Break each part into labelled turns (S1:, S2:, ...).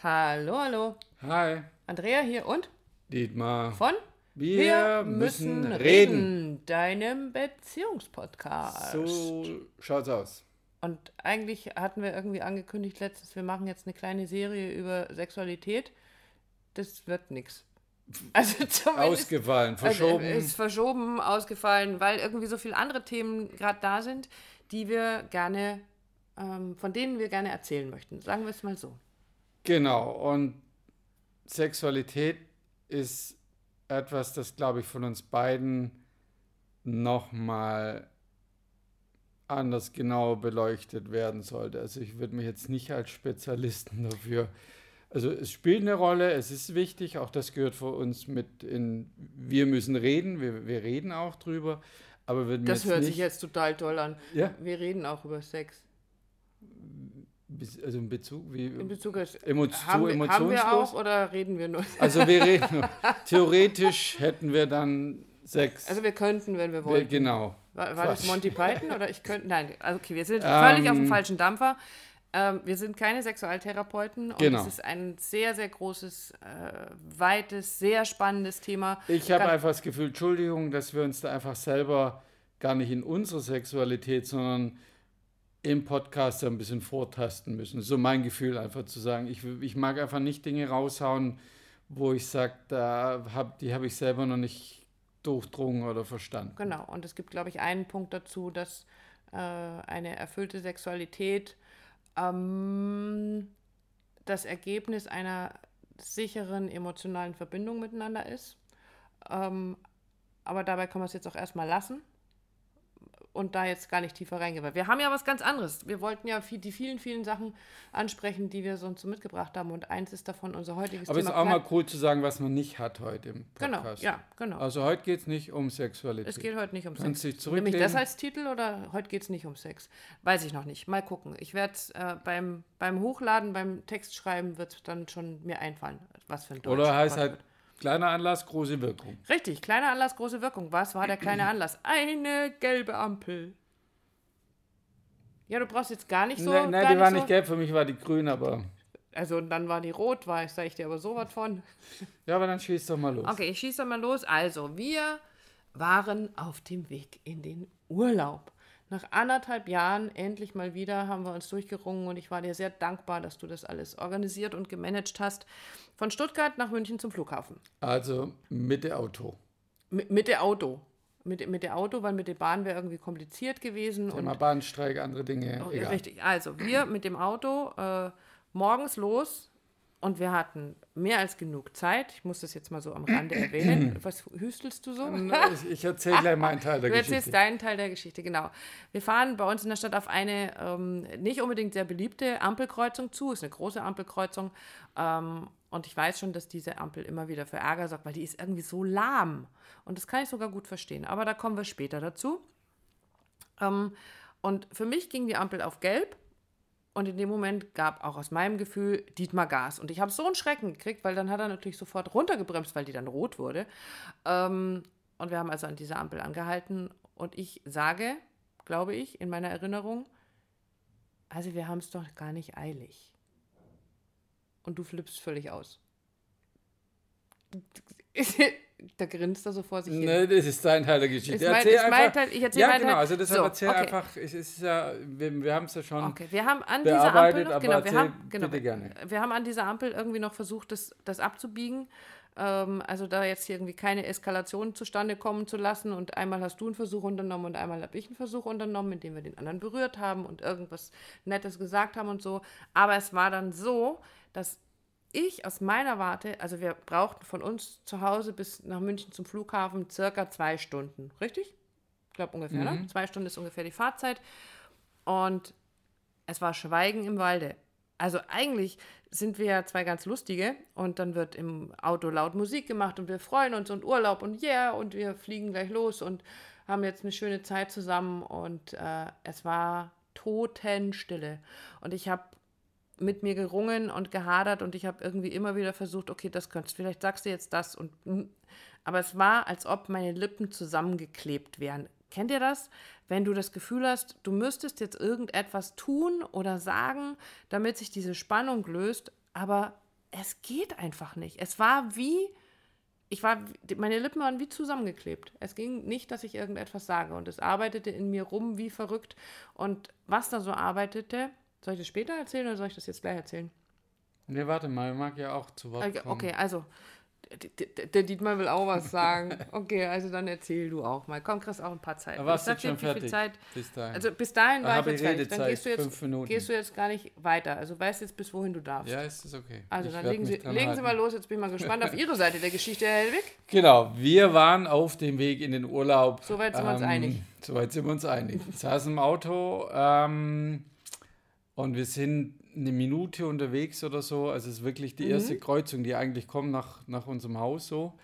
S1: Hallo, hallo.
S2: Hi,
S1: Andrea hier und
S2: Dietmar.
S1: von
S2: Wir müssen reden.
S1: deinem Beziehungspodcast.
S2: So schaut's aus.
S1: Und eigentlich hatten wir irgendwie angekündigt letztens, wir machen jetzt eine kleine Serie über Sexualität. Das wird nichts. Also zumindest
S2: Ausgefallen, verschoben.
S1: Also ist verschoben, ausgefallen, weil irgendwie so viele andere Themen gerade da sind, die wir gerne, ähm, von denen wir gerne erzählen möchten. Sagen wir es mal so.
S2: Genau, und Sexualität ist etwas, das, glaube ich, von uns beiden nochmal anders genau beleuchtet werden sollte. Also ich würde mich jetzt nicht als Spezialisten dafür. Also es spielt eine Rolle, es ist wichtig, auch das gehört für uns mit in, wir müssen reden, wir, wir reden auch drüber, aber
S1: Das hört sich jetzt total toll an.
S2: Ja,
S1: Wir reden auch über Sex.
S2: Also in Bezug, wie,
S1: In Bezug auf
S2: Emo
S1: haben,
S2: so
S1: wir, haben wir
S2: emotionslos?
S1: auch oder reden wir nur?
S2: Also wir reden, theoretisch hätten wir dann sechs.
S1: Also wir könnten, wenn wir
S2: wir,
S1: wollten.
S2: genau.
S1: War, war das. Monty Python oder ich könnte? Nein, also okay, wir sind
S2: Ähm,
S1: völlig auf dem falschen Dampfer. Ähm, wir sind keine Sexualtherapeuten und
S2: Genau.
S1: es ist ein sehr, sehr großes, äh, weites, sehr spannendes Thema.
S2: Ich habe einfach das Gefühl, Entschuldigung, dass wir uns da einfach selber gar nicht in unsere Sexualität, sondern im Podcast ein bisschen vortasten müssen. So mein Gefühl einfach zu sagen, ich, ich mag einfach nicht Dinge raushauen, wo ich sage, da hab, die habe ich selber noch nicht durchdrungen oder verstanden.
S1: Genau, und es gibt, glaube ich, einen Punkt dazu, dass äh, eine erfüllte Sexualität ähm, das Ergebnis einer sicheren emotionalen Verbindung miteinander ist. Ähm, aber dabei kann man es jetzt auch erstmal lassen und da jetzt gar nicht tiefer reingehen. Weil wir haben ja was ganz anderes. Wir wollten ja viel, die vielen, vielen Sachen ansprechen, die wir sonst so mitgebracht haben. Und eins ist davon unser heutiges
S2: Aber es
S1: Thema.
S2: ist auch mal cool zu sagen, was man nicht hat heute im
S1: Genau,
S2: Podcast.
S1: ja, genau.
S2: Also heute geht es nicht um Sexualität.
S1: Es geht heute nicht um
S2: Kannst
S1: Sex.
S2: dich
S1: Nehme ich
S2: zurücklehnen.
S1: das als Titel oder heute geht es nicht um Sex? Weiß ich noch nicht. Mal gucken. Ich werde es äh, beim, beim Hochladen, beim Textschreiben wird es dann schon mir einfallen, was für ein Deutsch.
S2: Oder heißt halt
S1: wird.
S2: Kleiner Anlass, große Wirkung.
S1: Richtig, kleiner Anlass, große Wirkung. Was war der kleine Anlass? Eine gelbe Ampel. Ja, du brauchst jetzt gar nicht so.
S2: nein, nein
S1: gar
S2: die war
S1: so,
S2: nicht gelb, für mich war die grün, aber.
S1: Also und dann war die rot, war ich, sag ich dir aber sowas von.
S2: Ja, aber dann schieß doch mal los.
S1: Okay, ich schieße mal los. Also, wir waren auf dem Weg in den Urlaub. Nach anderthalb Jahren endlich mal wieder haben wir uns durchgerungen und ich war dir sehr dankbar, dass du das alles organisiert und gemanagt hast. Von Stuttgart nach München zum Flughafen.
S2: Also mit dem Auto.
S1: Mit, mit der Auto. Mit, mit der Auto, weil mit der Bahn wäre irgendwie kompliziert gewesen.
S2: Thema
S1: und,
S2: Bahnstreik, andere Dinge.
S1: oh,
S2: egal.
S1: richtig. Also, wir mit dem Auto äh, morgens los und wir hatten mehr als genug Zeit. Ich muss das jetzt mal so am Rande erwähnen. Was hüstelst du so?
S2: Ich, erzähle gleich meinen Teil der
S1: Du erzählst
S2: Geschichte.
S1: deinen Teil der Geschichte, genau. Wir fahren bei uns in der Stadt auf eine ähm, nicht unbedingt sehr beliebte Ampelkreuzung zu. Ist eine große Ampelkreuzung. Ähm, und ich weiß schon, dass diese Ampel immer wieder für Ärger sorgt, weil die ist irgendwie so lahm. Und das kann ich sogar gut verstehen. Aber da kommen wir später dazu. Ähm, und für mich ging die Ampel auf gelb. Und in dem Moment gab auch aus meinem Gefühl Dietmar Gas. Und ich habe so einen Schrecken gekriegt, weil dann hat er natürlich sofort runtergebremst, weil die dann rot wurde. Ähm, und wir haben also an dieser Ampel angehalten. Und ich sage, glaube ich, in meiner Erinnerung, also wir haben es doch gar nicht eilig. Und du flippst völlig aus. da grinst er so vor sich hin.
S2: Ne, das ist dein Teil der Geschichte.
S1: Ist mein-
S2: Erzähl
S1: mein
S2: einfach.
S1: Teil, ich erzähl
S2: ja, genau. Also deshalb
S1: So,
S2: erzähl
S1: okay.
S2: einfach. Es ist ja, wir, wir haben es ja schon.
S1: Okay, wir haben an dieser Ampel noch, genau, wir haben, genau, wir haben an dieser Ampel irgendwie noch versucht, das, das abzubiegen. Ähm, also da jetzt hier irgendwie keine Eskalation zustande kommen zu lassen und einmal hast du einen Versuch unternommen und einmal habe ich einen Versuch unternommen, indem wir den anderen berührt haben und irgendwas Nettes gesagt haben und so. Aber es war dann so, dass ich aus meiner Warte, also wir brauchten von uns zu Hause bis nach München zum Flughafen circa zwei Stunden, richtig? Ich glaube ungefähr, ne? Zwei Stunden ist ungefähr die Fahrzeit. Und es war Schweigen im Walde. Also eigentlich sind wir ja zwei ganz lustige und dann wird im Auto laut Musik gemacht und wir freuen uns und Urlaub und yeah und wir fliegen gleich los und haben jetzt eine schöne Zeit zusammen und äh, es war Totenstille. Und ich habe mit mir gerungen und gehadert und ich habe irgendwie immer wieder versucht, okay, das könntest, vielleicht sagst du jetzt das und aber es war, als ob meine Lippen zusammengeklebt wären. Kennt ihr das? Wenn du das Gefühl hast, du müsstest jetzt irgendetwas tun oder sagen, damit sich diese Spannung löst, aber es geht einfach nicht. Es war wie, ich war, meine Lippen waren wie zusammengeklebt. Es ging nicht, dass ich irgendetwas sage. Und es arbeitete in mir rum wie verrückt. Und was da so arbeitete, soll ich das später erzählen oder soll ich das jetzt gleich erzählen?
S2: Nee, warte mal, ich mag ja auch zu Wort
S1: kommen. Okay, also, der Dietmar will auch was sagen. Okay, also dann erzähl du auch mal. Komm, kriegst auch ein paar Zeit.
S2: Aber warst du schon fertig?
S1: Zeit, bis dahin. Also bis dahin war ich jetzt fertig. Dann gehst du jetzt, gehst du jetzt gar nicht weiter. Also weißt jetzt, bis wohin du darfst.
S2: Ja, ist das okay.
S1: Also ich dann legen, Sie, legen Sie mal los. Jetzt bin ich mal gespannt auf Ihre Seite der Geschichte, Herr Helwig.
S2: Genau, wir waren auf dem Weg in den Urlaub.
S1: Soweit sind ähm, wir uns ähm, einig.
S2: Soweit sind wir uns einig. Saßen im Auto ähm, und wir sind eine Minute unterwegs oder so. Also es ist wirklich die mhm. erste Kreuzung, die eigentlich kommt nach, nach unserem Haus so.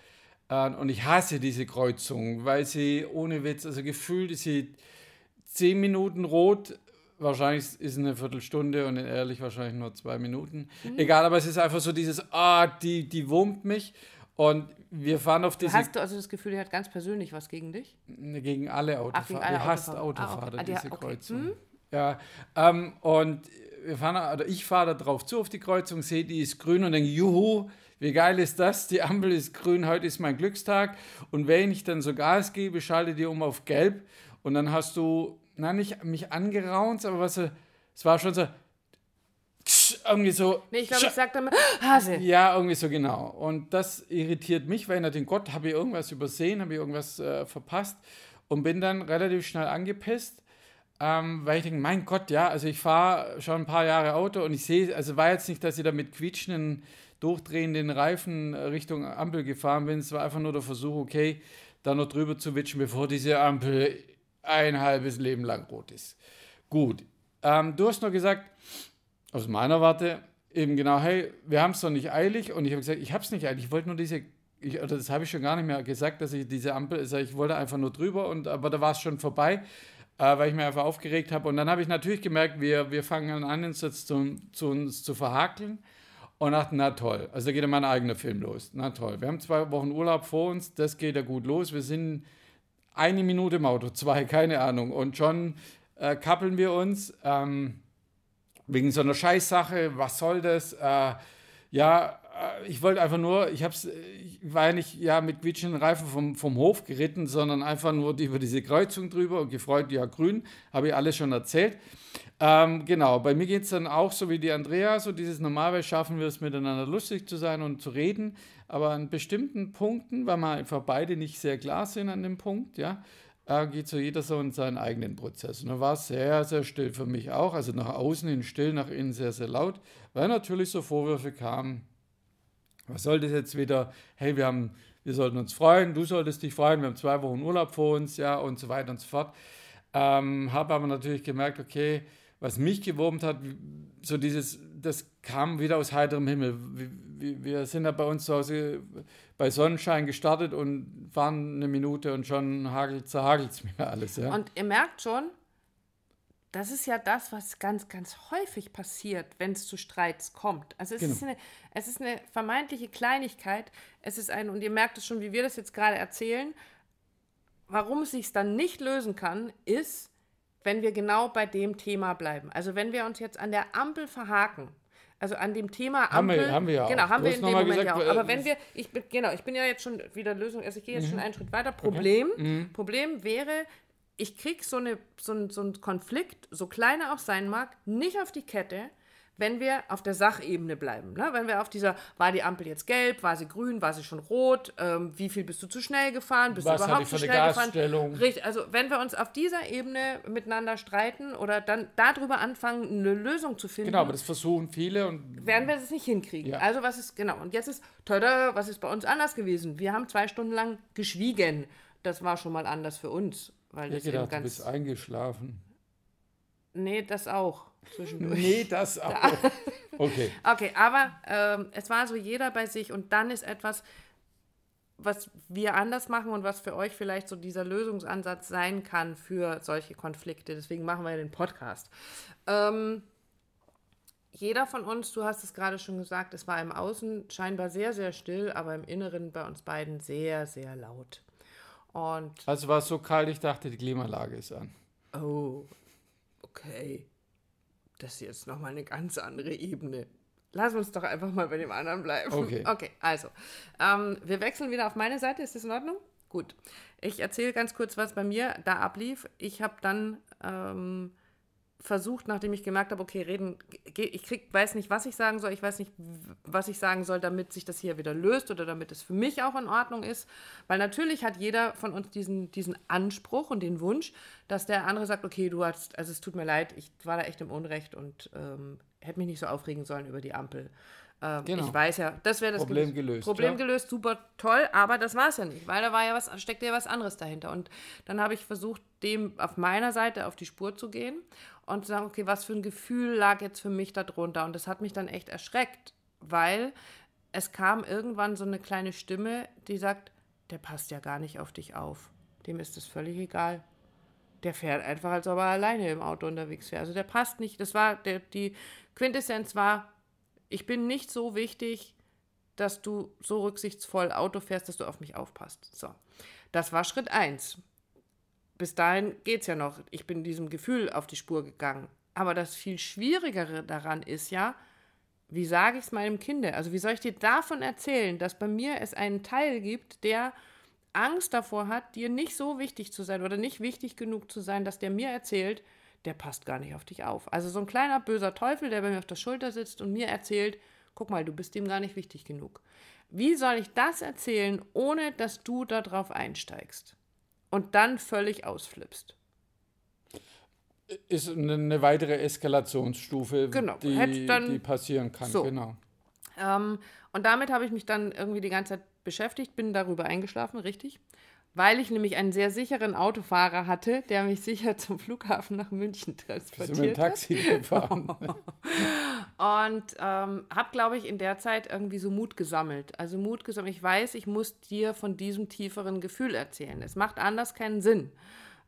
S2: Äh, und ich hasse diese Kreuzung, weil sie ohne Witz, also gefühlt ist sie zehn Minuten rot. Wahrscheinlich ist es eine Viertelstunde und ehrlich wahrscheinlich nur zwei Minuten. Mhm. Egal, aber es ist einfach so dieses, ah, die, die wurmt mich. Und wir fahren auf diese.
S1: Hast du also das Gefühl, die hat ganz persönlich was gegen dich?
S2: Gegen alle Autofahrer. Ach, gegen alle die hasst Autofahrer, ah, okay. diese okay. Kreuzung. Hm? Ja, ähm, und wir fahren, oder ich fahre da drauf zu auf die Kreuzung, sehe, die ist grün und denke, juhu, wie geil ist das? Die Ampel ist grün, heute ist mein Glückstag. Und wenn ich dann so Gas gebe, schalte die um auf gelb und dann hast du, na, nicht mich angeraunt, aber was, es war schon so, irgendwie so.
S1: Nee, ich glaube, ich sag dann Hase.
S2: Ja, irgendwie so genau. Und das irritiert mich, weil ich natürlich, Gott, habe ich irgendwas übersehen, habe ich irgendwas äh, verpasst und bin dann relativ schnell angepisst ähm, weil ich denke, mein Gott, ja, also ich fahre schon ein paar Jahre Auto und ich sehe, also war jetzt nicht, dass ich da mit quietschenden, durchdrehenden Reifen Richtung Ampel gefahren bin, es war einfach nur der Versuch, okay, da noch drüber zu witschen, bevor diese Ampel ein halbes Leben lang rot ist. Gut, ähm, du hast nur gesagt, aus meiner Warte, eben genau, hey, wir haben es doch nicht eilig. Und ich habe gesagt, ich habe es nicht eilig, ich wollte nur diese ich, oder das habe ich schon gar nicht mehr gesagt, dass ich diese Ampel, also ich wollte einfach nur drüber, und, aber da war es schon vorbei äh, weil ich mich einfach aufgeregt habe. Und dann habe ich natürlich gemerkt, wir, wir fangen an, uns jetzt zu, zu uns zu verhakeln. Und dachte, na toll, also da geht ja mein eigener Film los. Na toll, wir haben zwei Wochen Urlaub vor uns, das geht ja gut los. Wir sind eine Minute im Auto, zwei, keine Ahnung. Und schon äh, kappeln wir uns ähm, wegen so einer Scheißsache. Was soll das? Äh, ja, ich wollte einfach nur, ich, hab's, ich war ja nicht ja, mit quietschenden Reifen vom, vom Hof geritten, sondern einfach nur über diese Kreuzung drüber und gefreut, ja, grün, habe ich alles schon erzählt. Ähm, genau, bei mir geht es dann auch so wie die Andrea, so dieses normalerweise schaffen wir es miteinander lustig zu sein und zu reden, aber an bestimmten Punkten, weil wir einfach beide nicht sehr klar sind an dem Punkt, ja, äh, geht so jeder so in seinen eigenen Prozess. Und da war es sehr, sehr still für mich auch, also nach außen hin still, nach innen sehr, sehr laut, weil natürlich so Vorwürfe kamen, was soll das jetzt wieder? Hey, wir haben, wir sollten uns freuen, du solltest dich freuen, wir haben zwei Wochen Urlaub vor uns, ja, und so weiter und so fort. Ähm, Habe aber natürlich gemerkt, okay, was mich gewurmt hat, so dieses, das kam wieder aus heiterem Himmel. Wir, wir sind ja bei uns zu Hause bei Sonnenschein gestartet und fahren eine Minute und schon hagelt, zerhagelt es mir alles. Ja.
S1: Und ihr merkt schon, das ist ja das, was ganz, ganz häufig passiert, wenn es zu Streits kommt. Also es, genau. ist eine, es ist eine vermeintliche Kleinigkeit. Es ist ein, und ihr merkt es schon, wie wir das jetzt gerade erzählen, warum es sich dann nicht lösen kann, ist, wenn wir genau bei dem Thema bleiben. Also wenn wir uns jetzt an der Ampel verhaken, also an dem Thema
S2: Ampel. Haben wir, haben wir ja
S1: Genau,
S2: auch.
S1: haben wir in dem Moment gesagt, ja auch. Aber wenn wir, ich bin, genau, ich bin ja jetzt schon wieder Lösung, also ich gehe jetzt mhm. schon einen Schritt weiter. Problem, okay. mhm. Problem wäre, ich kriege so, eine, so, so einen Konflikt, so klein er auch sein mag, nicht auf die Kette, wenn wir auf der Sachebene bleiben. Ne? Wenn wir auf dieser, war die Ampel jetzt gelb, war sie grün, war sie schon rot, ähm, wie viel bist du zu schnell gefahren, bist
S2: Was
S1: du überhaupt zu schnell gefahren? Richtig, also wenn wir uns auf dieser Ebene miteinander streiten oder dann darüber anfangen, eine Lösung zu finden.
S2: Genau, aber das versuchen viele und.
S1: Werden wir es nicht hinkriegen. Ja. Also was ist, genau, und jetzt ist, tada, was ist bei uns anders gewesen? Wir haben zwei Stunden lang geschwiegen. Das war schon mal anders für uns. Weil
S2: ich gedacht, ganz... du bist eingeschlafen.
S1: Nee, das auch.
S2: Zwischendurch. nee, das auch. okay.
S1: Okay, aber ähm, es war so jeder bei sich und dann ist etwas, was wir anders machen und was für euch vielleicht so dieser Lösungsansatz sein kann für solche Konflikte. Deswegen machen wir ja den Podcast. Ähm, jeder von uns, du hast es gerade schon gesagt, es war im Außen scheinbar sehr, sehr still, aber im Inneren bei uns beiden sehr, sehr laut. Und
S2: also war es so kalt, ich dachte, die Klimaanlage ist an.
S1: Oh, okay. Das ist jetzt nochmal eine ganz andere Ebene. Lass uns doch einfach mal bei dem anderen bleiben.
S2: Okay.
S1: Okay, also. Ähm, wir wechseln wieder auf meine Seite. Ist das in Ordnung? Gut. Ich erzähle ganz kurz, was bei mir da ablief. Ich habe dann ähm, versucht, nachdem ich gemerkt habe, okay, reden, ich krieg, weiß nicht, was ich sagen soll, ich weiß nicht, was ich sagen soll, damit sich das hier wieder löst oder damit es für mich auch in Ordnung ist. Weil natürlich hat jeder von uns diesen, diesen Anspruch und den Wunsch, dass der andere sagt, okay, du hast, also es tut mir leid, ich war da echt im Unrecht und ähm, hätte mich nicht so aufregen sollen über die Ampel. Ähm, genau. Ich weiß ja, das wäre das
S2: Problem gelöst. gelöst
S1: Problem ja. gelöst, super toll, aber das war es ja nicht, weil da war ja was, steckte ja was anderes dahinter. Und dann habe ich versucht, dem auf meiner Seite auf die Spur zu gehen und zu sagen, okay, was für ein Gefühl lag jetzt für mich darunter? Und das hat mich dann echt erschreckt, weil es kam irgendwann so eine kleine Stimme, die sagt, der passt ja gar nicht auf dich auf. Dem ist es völlig egal. Der fährt einfach, als ob er alleine im Auto unterwegs wäre. Also der passt nicht. Das war, der, die Quintessenz war, ich bin nicht so wichtig, dass du so rücksichtsvoll Auto fährst, dass du auf mich aufpasst. So, das war Schritt 1. Bis dahin geht es ja noch. Ich bin diesem Gefühl auf die Spur gegangen. Aber das viel Schwierigere daran ist ja, wie sage ich es meinem Kind? Also wie soll ich dir davon erzählen, dass bei mir es einen Teil gibt, der Angst davor hat, dir nicht so wichtig zu sein oder nicht wichtig genug zu sein, dass der mir erzählt, der passt gar nicht auf dich auf. Also so ein kleiner böser Teufel, der bei mir auf der Schulter sitzt und mir erzählt, guck mal, du bist ihm gar nicht wichtig genug. Wie soll ich das erzählen, ohne dass du darauf einsteigst und dann völlig ausflippst?
S2: Ist eine weitere Eskalationsstufe,
S1: genau.
S2: die,
S1: dann,
S2: die passieren kann.
S1: So.
S2: Genau.
S1: Ähm, und damit habe ich mich dann irgendwie die ganze Zeit beschäftigt, bin darüber eingeschlafen, richtig? Weil ich nämlich einen sehr sicheren Autofahrer hatte, der mich sicher zum Flughafen nach München transportiert
S2: Bist du mit dem Taxi gefahren?
S1: und ähm, habe, glaube ich, in der Zeit irgendwie so Mut gesammelt. Also Mut gesammelt. Ich weiß, ich muss dir von diesem tieferen Gefühl erzählen. Es macht anders keinen Sinn.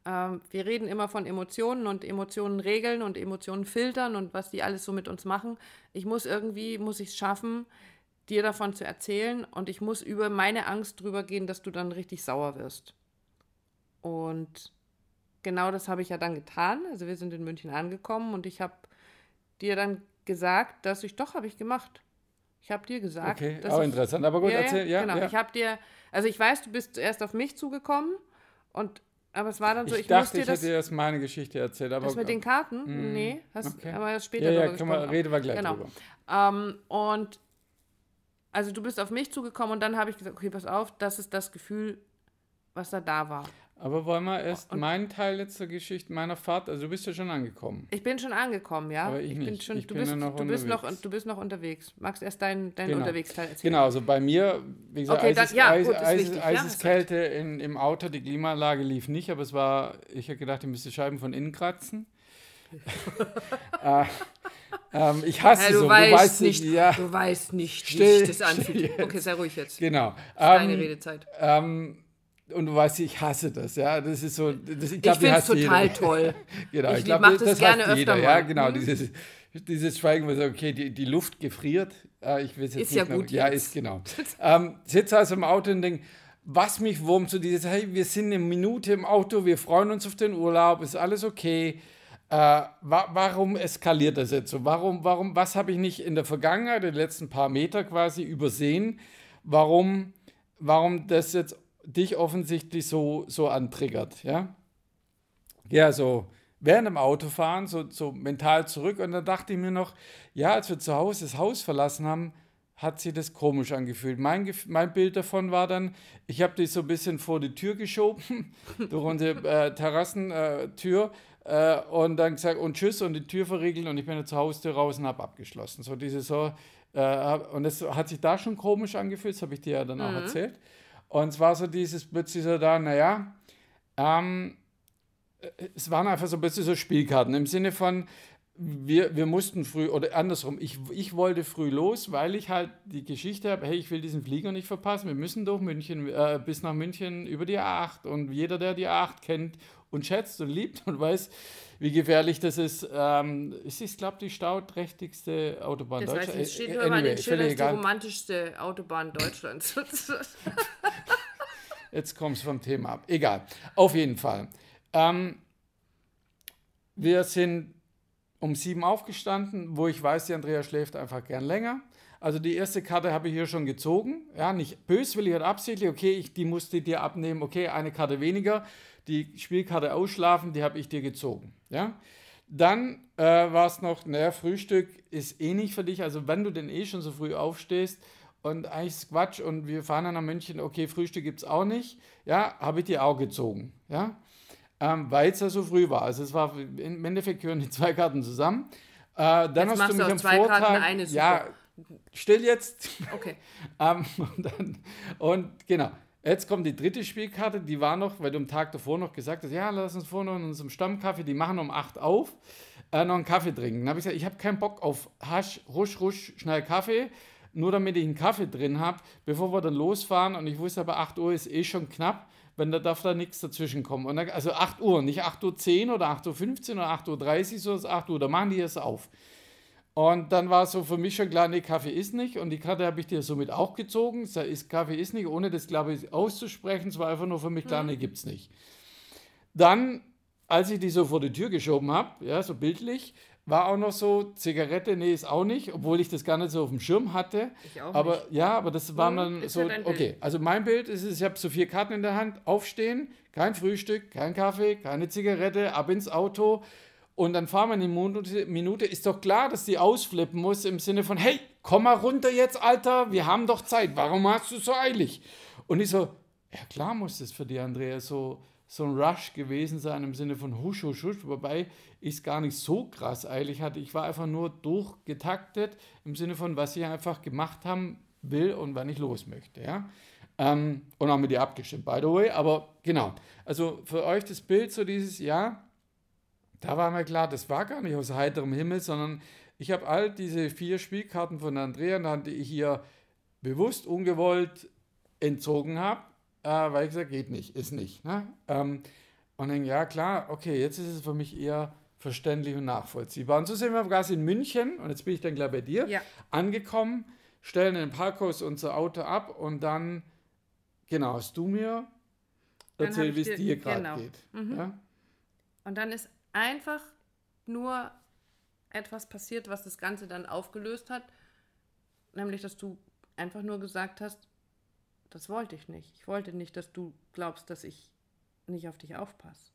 S1: Ähm, wir reden immer von Emotionen und Emotionen regeln und Emotionen filtern und was die alles so mit uns machen. Ich muss irgendwie, muss ich es schaffen, dir davon zu erzählen und ich muss über meine Angst drüber gehen, dass du dann richtig sauer wirst. Und genau das habe ich ja dann getan. Also wir sind in München angekommen und ich habe dir dann gesagt, dass ich doch habe ich gemacht. Ich habe dir gesagt.
S2: Okay, auch ich, interessant. Aber gut,
S1: ja,
S2: erzähl. Ja,
S1: genau.
S2: Ja.
S1: Ich habe dir, also ich weiß, du bist zuerst auf mich zugekommen und aber es war dann so,
S2: ich,
S1: ich
S2: dachte,
S1: musste
S2: ich hätte dir erst meine Geschichte erzählt. Aber,
S1: das mit den Karten? Mm, nee, hast,
S2: okay.
S1: aber später
S2: ja, ja,
S1: drüber
S2: wir, reden wir gleich
S1: genau.
S2: drüber.
S1: Ähm, und also du bist auf mich zugekommen und dann habe ich gesagt, okay, pass auf, das ist das Gefühl, was da da war.
S2: Aber wollen wir erst und meinen Teil jetzt der Geschichte meiner Fahrt? Also du bist ja schon angekommen.
S1: Ich bin schon angekommen, ja.
S2: Aber ich,
S1: ich
S2: nicht.
S1: Bin schon,
S2: ich
S1: du
S2: bin
S1: bist,
S2: ja noch
S1: du bist
S2: unterwegs.
S1: noch, du bist noch unterwegs. Magst erst deinen dein
S2: genau.
S1: Unterwegsteil erzählen?
S2: Genau, also bei mir, wie gesagt,
S1: okay,
S2: Eises,
S1: ja,
S2: Eis,
S1: gut,
S2: Eis,
S1: wichtig,
S2: Eiseskälte ja, in, im Auto, die Klimaanlage lief nicht, aber es war, ich habe gedacht, ich müsste Scheiben von innen kratzen. äh, ähm, ich hasse
S1: ja, du
S2: so.
S1: Weißt
S2: du weißt
S1: nicht,
S2: ja.
S1: du weißt nicht,
S2: Still,
S1: wie sich das anfühlt. Okay, sei ruhig jetzt.
S2: Genau.
S1: Deine
S2: ähm,
S1: Redezeit.
S2: Ähm, und du weißt, ich hasse das, ja. Das ist so. Das,
S1: ich ich finde es total
S2: jeder.
S1: toll.
S2: genau,
S1: ich
S2: ich
S1: mache das,
S2: das
S1: gerne öfter
S2: jeder,
S1: mal.
S2: Ja, genau.
S1: Hm?
S2: Dieses, dieses Schweigen, wo so, okay, die, die Luft gefriert. Äh, ich will jetzt
S1: Ist
S2: nicht
S1: ja
S2: mehr,
S1: gut
S2: Ja,
S1: jetzt.
S2: ist genau. ähm, sitze also im Auto und denke, was mich wurmt, so dieses, hey, wir sind eine Minute im Auto, wir freuen uns auf den Urlaub, ist alles okay. Äh, wa warum eskaliert das jetzt so? Warum, warum, was habe ich nicht in der Vergangenheit, in den letzten paar Meter quasi übersehen? Warum, warum das jetzt dich offensichtlich so, so antriggert, ja? Ja, so während dem Autofahren, so, so mental zurück und dann dachte ich mir noch, ja, als wir zu Hause das Haus verlassen haben, hat sich das komisch angefühlt. Mein, mein Bild davon war dann, ich habe dich so ein bisschen vor die Tür geschoben, durch unsere äh, Terrassentür äh, und dann gesagt, und tschüss und die Tür verriegelt und ich bin zur Haustür raus und habe abgeschlossen. So diese so, äh, und das hat sich da schon komisch angefühlt, das habe ich dir ja dann auch
S1: Mhm.
S2: erzählt. Und es war so dieses plötzlich so da, naja, ähm, es waren einfach so ein bisschen so Spielkarten im Sinne von, wir, wir mussten früh, oder andersrum, ich, ich wollte früh los, weil ich halt die Geschichte habe, hey, ich will diesen Flieger nicht verpassen, wir müssen durch München, äh, bis nach München über die A8 und jeder, der die A8 kennt und schätzt und liebt und weiß, wie gefährlich das ist, ähm, es ist, glaube ich, die stauträchtigste Autobahn
S1: Das heißt,
S2: Deutschlands.
S1: es steht
S2: Äh,
S1: nur mal den
S2: anyway,
S1: Schildern, die romantischste Autobahn Deutschlands.
S2: Jetzt kommst du vom Thema ab. Egal. Auf jeden Fall. Ähm, wir sind um sieben aufgestanden, wo ich weiß, die Andrea schläft einfach gern länger. Also die erste Karte habe ich hier schon gezogen. Ja, nicht böswillig oder absichtlich. Okay, ich, die musste dir abnehmen. Okay, eine Karte weniger. Die Spielkarte ausschlafen, die habe ich dir gezogen. Ja. Dann äh, war es noch, naja, Frühstück ist eh nicht für dich. Also wenn du denn eh schon so früh aufstehst und eigentlich ist Quatsch und wir fahren dann nach München, okay, Frühstück gibt es auch nicht. Ja, habe ich dir auch gezogen. Ja. Ähm, weil es ja so früh war. Also es war im Endeffekt gehören die zwei Karten zusammen. Äh, dann
S1: Jetzt
S2: hast du mich am
S1: zwei
S2: Vortag,
S1: Karten eine, super.
S2: ja, still jetzt.
S1: Okay.
S2: Ähm, und, dann, und genau, jetzt kommt die dritte Spielkarte, die war noch, weil du am Tag davor noch gesagt hast, ja, lass uns vorne in unserem Stammkaffee, die machen um 8 auf, äh, noch einen Kaffee trinken. Dann habe ich gesagt, ich habe keinen Bock auf Hasch, rusch, rusch, schnell Kaffee, nur damit ich einen Kaffee drin habe, bevor wir dann losfahren. Und ich wusste aber, 8 Uhr ist eh schon knapp, wenn da darf da nichts dazwischen kommen. Und dann, also 8 Uhr, nicht 8.10 Uhr oder 8.15 Uhr oder 8.30 Uhr, sondern 8 Uhr, da machen die es auf. Und dann war so für mich schon klar, nee, Kaffee ist nicht. Und die Karte habe ich dir somit auch gezogen. Es ist, Kaffee ist nicht, ohne das, glaube ich, auszusprechen. Es war einfach nur für mich klar, nee, gibt es nicht. Dann, als ich die so vor die Tür geschoben habe, ja, so bildlich, war auch noch so, Zigarette, nee, ist auch nicht, obwohl ich das gar nicht so auf dem Schirm hatte.
S1: Ich auch
S2: aber
S1: nicht.
S2: ja, aber das war
S1: Hm,
S2: dann so,
S1: Bild.
S2: okay. Also mein Bild ist es, ich habe so vier Karten in der Hand, aufstehen, kein Frühstück, kein Kaffee, keine Zigarette, ab ins Auto. Und dann fahren wir eine Minute, Minute. Ist doch klar, dass die ausflippen muss im Sinne von, hey, komm mal runter jetzt, Alter, wir haben doch Zeit. Warum hast du so eilig? Und ich so, ja klar muss das für die Andrea so, so ein Rush gewesen sein im Sinne von husch, husch, husch. Wobei ich es gar nicht so krass eilig hatte. Ich war einfach nur durchgetaktet im Sinne von, was ich einfach gemacht haben will und wann ich los möchte. Ja? Ähm, und auch mit dir abgestimmt, by the way. Aber genau, also für euch das Bild so dieses Jahr, da war mir klar, das war gar nicht aus heiterem Himmel, sondern ich habe all diese vier Spielkarten von Andrea, die ich hier bewusst, ungewollt entzogen habe, äh, weil ich gesagt geht nicht, ist nicht. Ne? Ähm, und dann, ja klar, okay, jetzt ist es für mich eher verständlich und nachvollziehbar. Und so sind wir quasi in München, und jetzt bin ich dann gleich bei dir,
S1: Ja.
S2: angekommen, stellen in den Parkhaus unser Auto ab und dann, genau, hast du mir erzählt, wie es
S1: dir-
S2: dir gerade
S1: genau.
S2: geht.
S1: Mhm.
S2: Ja?
S1: Und dann ist einfach nur etwas passiert, was das Ganze dann aufgelöst hat. Nämlich, dass du einfach nur gesagt hast, das wollte ich nicht. Ich wollte nicht, dass du glaubst, dass ich nicht auf dich aufpasse.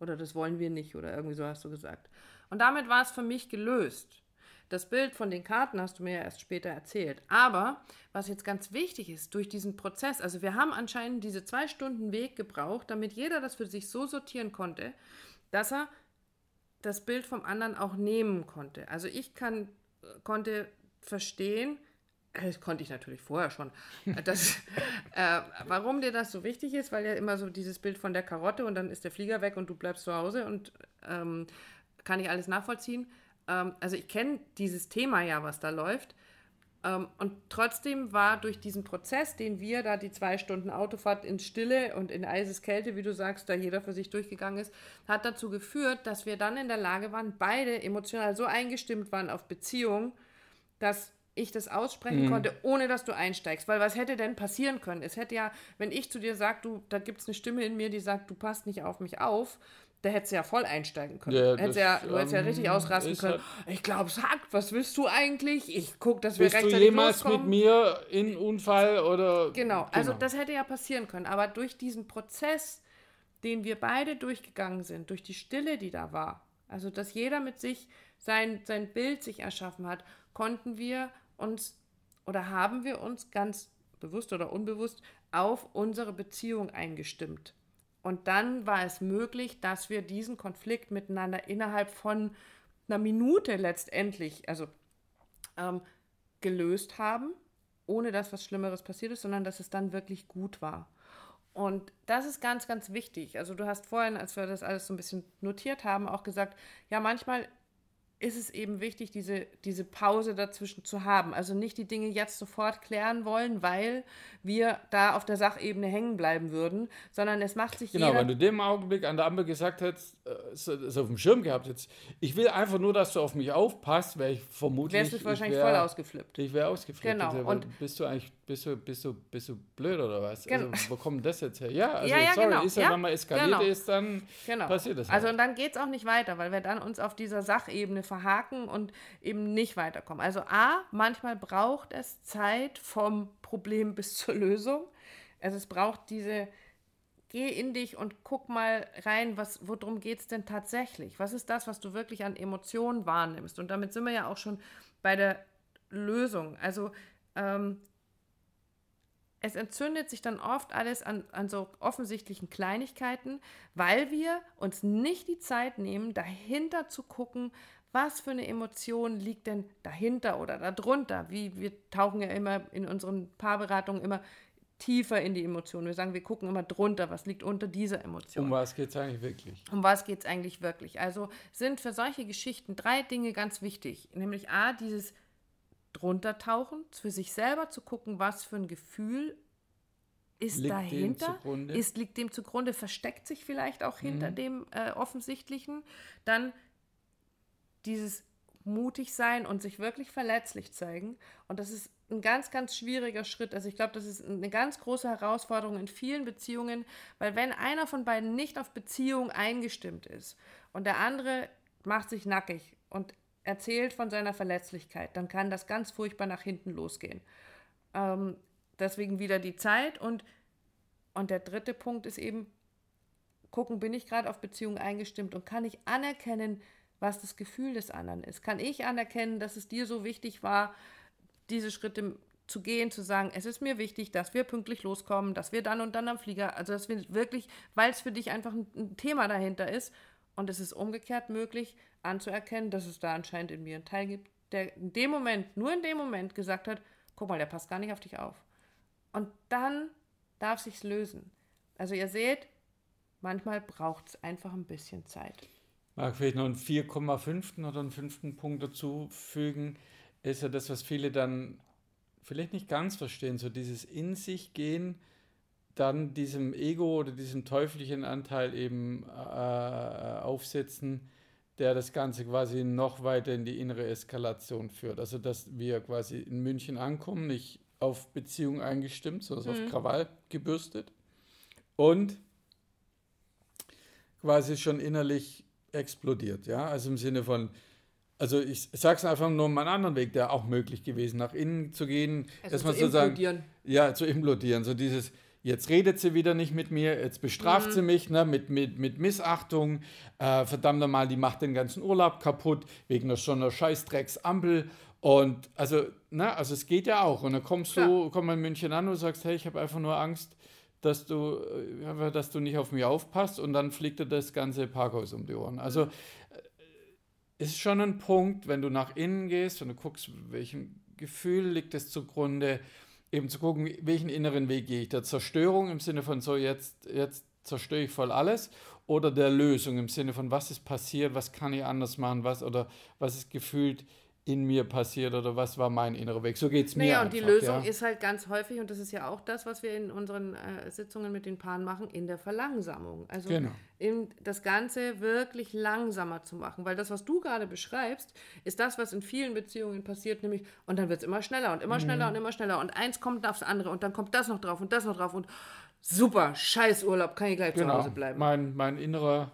S1: Oder das wollen wir nicht. Oder irgendwie so hast du gesagt. Und damit war es für mich gelöst. Das Bild von den Karten hast du mir ja erst später erzählt. Aber was jetzt ganz wichtig ist, durch diesen Prozess, also wir haben anscheinend diese zwei Stunden Weg gebraucht, damit jeder das für sich so sortieren konnte, dass er das Bild vom anderen auch nehmen konnte. Also ich kann, konnte verstehen, das konnte ich natürlich vorher schon, äh, dass, äh, warum dir das so wichtig ist, weil ja immer so dieses Bild von der Karotte und dann ist der Flieger weg und du bleibst zu Hause und ähm, kann ich alles nachvollziehen. Ähm, also ich kenne dieses Thema ja, was da läuft. Ähm, und trotzdem war durch diesen Prozess, den wir da die zwei Stunden Autofahrt in Stille und in eises Kälte, wie du sagst, da jeder für sich durchgegangen ist, hat dazu geführt, dass wir dann in der Lage waren, beide emotional so eingestimmt waren auf Beziehung, dass ich das aussprechen konnte, ohne dass du einsteigst. Weil was hätte denn passieren können? Es hätte ja, wenn ich zu dir sage, du, da gibt es eine Stimme in mir, die sagt, du passt nicht auf mich auf, da hättest du ja voll einsteigen können.
S2: Ja,
S1: hättest ja, du hättest ja
S2: ähm,
S1: richtig ausrasten können.
S2: halt-
S1: ich glaube, sag, was willst du eigentlich? Ich guck, dass wir
S2: Bist du
S1: rechtzeitig
S2: jemals mit
S1: loskommen.
S2: mir in Unfall oder.
S1: Genau, also das hätte ja passieren können. Aber durch diesen Prozess, den wir beide durchgegangen sind, durch die Stille, die da war, also dass jeder mit sich sein, sein Bild sich erschaffen hat, konnten wir uns oder haben wir uns ganz bewusst oder unbewusst auf unsere Beziehung eingestimmt. Und dann war es möglich, dass wir diesen Konflikt miteinander innerhalb von einer Minute letztendlich, also ähm, gelöst haben, ohne dass was Schlimmeres passiert ist, sondern dass es dann wirklich gut war. Und das ist ganz, ganz wichtig. Also du hast vorhin, als wir das alles so ein bisschen notiert haben, auch gesagt, ja, manchmal ist es eben wichtig, diese, diese Pause dazwischen zu haben. Also nicht die Dinge jetzt sofort klären wollen, weil wir da auf der Sachebene hängen bleiben würden, sondern es macht sich
S2: Genau, wenn du dem Augenblick an der Ampel gesagt hättest, äh, es auf dem Schirm gehabt hättest, ich will einfach nur, dass du auf mich aufpasst, wäre ich vermutlich.
S1: wärst du wahrscheinlich
S2: ich wär,
S1: voll ausgeflippt.
S2: Ich wäre ausgeflippt.
S1: Genau,
S2: Also,
S1: und-
S2: bist du eigentlich, bist du, bist du, bist du blöd oder was?
S1: Genau.
S2: Also, wo kommt das jetzt her? Ja, also
S1: Ja, ja,
S2: sorry,
S1: genau,
S2: ist ja,
S1: ja,
S2: wenn man eskaliert
S1: genau.
S2: ist, dann
S1: Genau.
S2: passiert das.
S1: Also
S2: halt.
S1: und dann geht es auch nicht weiter, weil wir dann uns auf dieser Sachebene verhaken und eben nicht weiterkommen. Also A, manchmal braucht es Zeit vom Problem bis zur Lösung. Also es braucht diese, geh in dich und guck mal rein, was, worum geht es denn tatsächlich? Was ist das, was du wirklich an Emotionen wahrnimmst? Und damit sind wir ja auch schon bei der Lösung. Also ähm, es entzündet sich dann oft alles an, an so offensichtlichen Kleinigkeiten, weil wir uns nicht die Zeit nehmen, dahinter zu gucken, was für eine Emotion liegt denn dahinter oder darunter. Wie wir tauchen ja immer in unseren Paarberatungen immer tiefer in die Emotionen. Wir sagen, wir gucken immer drunter, was liegt unter dieser Emotion.
S2: Um was geht es eigentlich wirklich?
S1: Um was geht es eigentlich wirklich? Also sind für solche Geschichten drei Dinge ganz wichtig. Nämlich A, dieses drunter tauchen, für sich selber zu gucken, was für ein Gefühl ist liegt dahinter, ist, liegt dem zugrunde, versteckt sich vielleicht auch hinter mhm. dem äh, Offensichtlichen. Dann dieses mutig sein und sich wirklich verletzlich zeigen. Und das ist ein ganz, ganz schwieriger Schritt. Also ich glaube, das ist eine ganz große Herausforderung in vielen Beziehungen, weil wenn einer von beiden nicht auf Beziehung eingestimmt ist und der andere macht sich nackig und erzählt von seiner Verletzlichkeit, dann kann das ganz furchtbar nach hinten losgehen. Ähm, deswegen wieder die Zeit und, und der dritte Punkt ist eben, gucken, bin ich gerade auf Beziehung eingestimmt und kann ich anerkennen, was das Gefühl des anderen ist? Kann ich anerkennen, dass es dir so wichtig war, diese Schritte zu gehen, zu sagen, es ist mir wichtig, dass wir pünktlich loskommen, dass wir dann und dann am Flieger, also dass wir wirklich, weil es für dich einfach ein, ein Thema dahinter ist und es ist umgekehrt möglich anzuerkennen, dass es da anscheinend in mir einen Teil gibt, der in dem Moment, nur in dem Moment gesagt hat, guck mal, der passt gar nicht auf dich auf. Und dann darf sich's lösen. Also ihr seht, manchmal braucht es einfach ein bisschen Zeit.
S2: Mag vielleicht noch einen 4,5. oder einen fünften Punkt dazu fügen ist ja das, was viele dann vielleicht nicht ganz verstehen, so dieses in sich gehen, dann diesem Ego oder diesem teuflischen Anteil eben äh, aufsetzen, der das Ganze quasi noch weiter in die innere Eskalation führt. Also dass wir quasi in München ankommen, nicht auf Beziehung eingestimmt, sondern mhm. auf Krawall gebürstet und quasi schon innerlich explodiert, ja, also im Sinne von also ich sage es einfach nur mal einen anderen Weg, der auch möglich gewesen, nach innen zu gehen, also dass man zu sozusagen, implodieren. ja, zu implodieren, so dieses, jetzt redet sie wieder nicht mit mir, jetzt bestraft mhm. sie mich ne, mit, mit, mit Missachtung, äh, verdammt nochmal, die macht den ganzen Urlaub kaputt, wegen schon einer Scheißdrecksampel. Und also, ne, also es geht ja auch. Und dann kommst du, komm in München an und sagst, hey, ich habe einfach nur Angst, dass du, äh, dass du nicht auf mich aufpasst. Und dann fliegt dir das ganze Parkhaus um die Ohren. Also ist schon ein Punkt, wenn du nach innen gehst, wenn du guckst, welchem Gefühl liegt es zugrunde, eben zu gucken, welchen inneren Weg gehe ich. Der Zerstörung im Sinne von so, jetzt, jetzt zerstöre ich voll alles oder der Lösung im Sinne von, was ist passiert, was kann ich anders machen, was oder was ist gefühlt in mir passiert oder was war mein innerer Weg. So geht es mir. Naja,
S1: und die Lösung ja. ist halt ganz häufig, und das ist ja auch das, was wir in unseren äh, Sitzungen mit den Paaren machen, in der Verlangsamung. Also genau. in das Ganze wirklich langsamer zu machen. Weil das, was du gerade beschreibst, ist das, was in vielen Beziehungen passiert, nämlich, und dann wird es immer schneller und immer schneller mhm. und immer schneller. Und eins kommt aufs andere und dann kommt das noch drauf und das noch drauf und super, scheiß Urlaub, kann ich gleich genau. zu Hause bleiben.
S2: Mein, mein innerer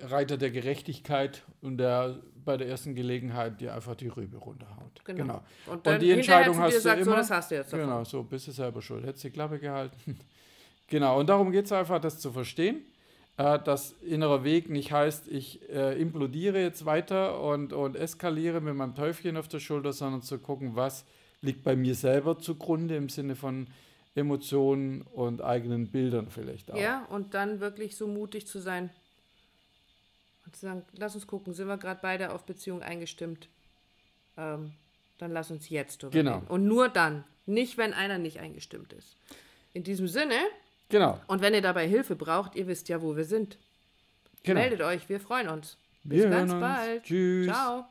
S2: Reiter der Gerechtigkeit und der bei der ersten Gelegenheit dir einfach die Rübe runterhaut. Genau. genau. Und, und, die Entscheidung hast du sagt, immer. So, das hast du jetzt davon. Genau, so bist du selber schuld. Hättest die Klappe gehalten. genau. Und darum geht es einfach, das zu verstehen. Äh, dass innerer Weg nicht heißt, ich äh, implodiere jetzt weiter und, und eskaliere mit meinem Teufelchen auf der Schulter, sondern zu gucken, was liegt bei mir selber zugrunde im Sinne von Emotionen und eigenen Bildern vielleicht
S1: auch. Ja, und dann wirklich so mutig zu sein, und zu sagen, lass uns gucken, sind wir gerade beide auf Beziehung eingestimmt? Ähm, dann lass uns jetzt drüber genau. reden. Und nur dann, nicht wenn einer nicht eingestimmt ist. In diesem Sinne.
S2: Genau.
S1: Und wenn ihr dabei Hilfe braucht, ihr wisst ja, wo wir sind. Genau. Meldet euch, wir freuen uns.
S2: Bis wir ganz bald. Tschüss.
S1: Ciao.